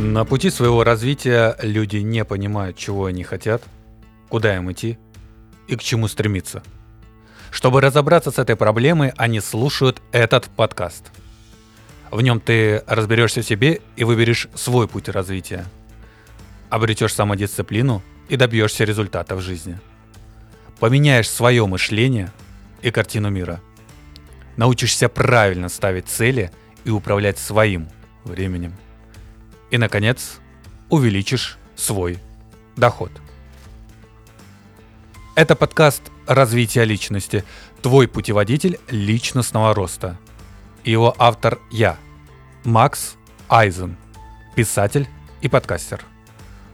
На пути своего развития люди не понимают, чего они хотят, куда им идти и к чему стремиться. Чтобы разобраться с этой проблемой, они слушают этот подкаст. В нем ты разберешься в себе и выберешь свой путь развития. Обретешь самодисциплину и добьешься результата в жизни. Поменяешь свое мышление и картину мира. Научишься правильно ставить цели и управлять своим временем. И, наконец, увеличишь свой доход. Это подкаст «Развитие личности», твой путеводитель личностного роста. Его автор я, Макс Айзен, писатель и подкастер.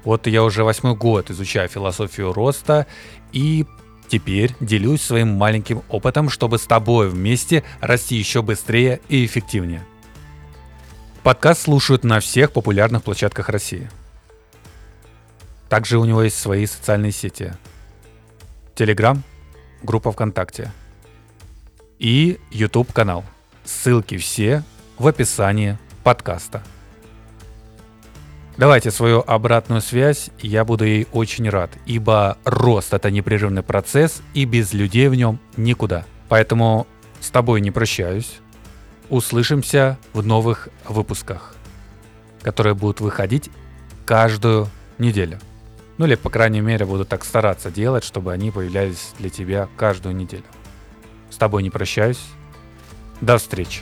Вот я уже восьмой год изучаю философию роста и теперь делюсь своим маленьким опытом, чтобы с тобой вместе расти еще быстрее и эффективнее. Подкаст слушают на всех популярных площадках России. Также у него есть свои социальные сети. Телеграм, группа ВКонтакте и YouTube канал. Ссылки все в описании подкаста. Давайте свою обратную связь, я буду ей очень рад, ибо рост это непрерывный процесс, и без людей в нем никуда. Поэтому с тобой не прощаюсь. Услышимся в новых выпусках, которые будут выходить каждую неделю. Ну или, по крайней мере, буду так стараться делать, чтобы они появлялись для тебя каждую неделю. С тобой не прощаюсь. До встречи.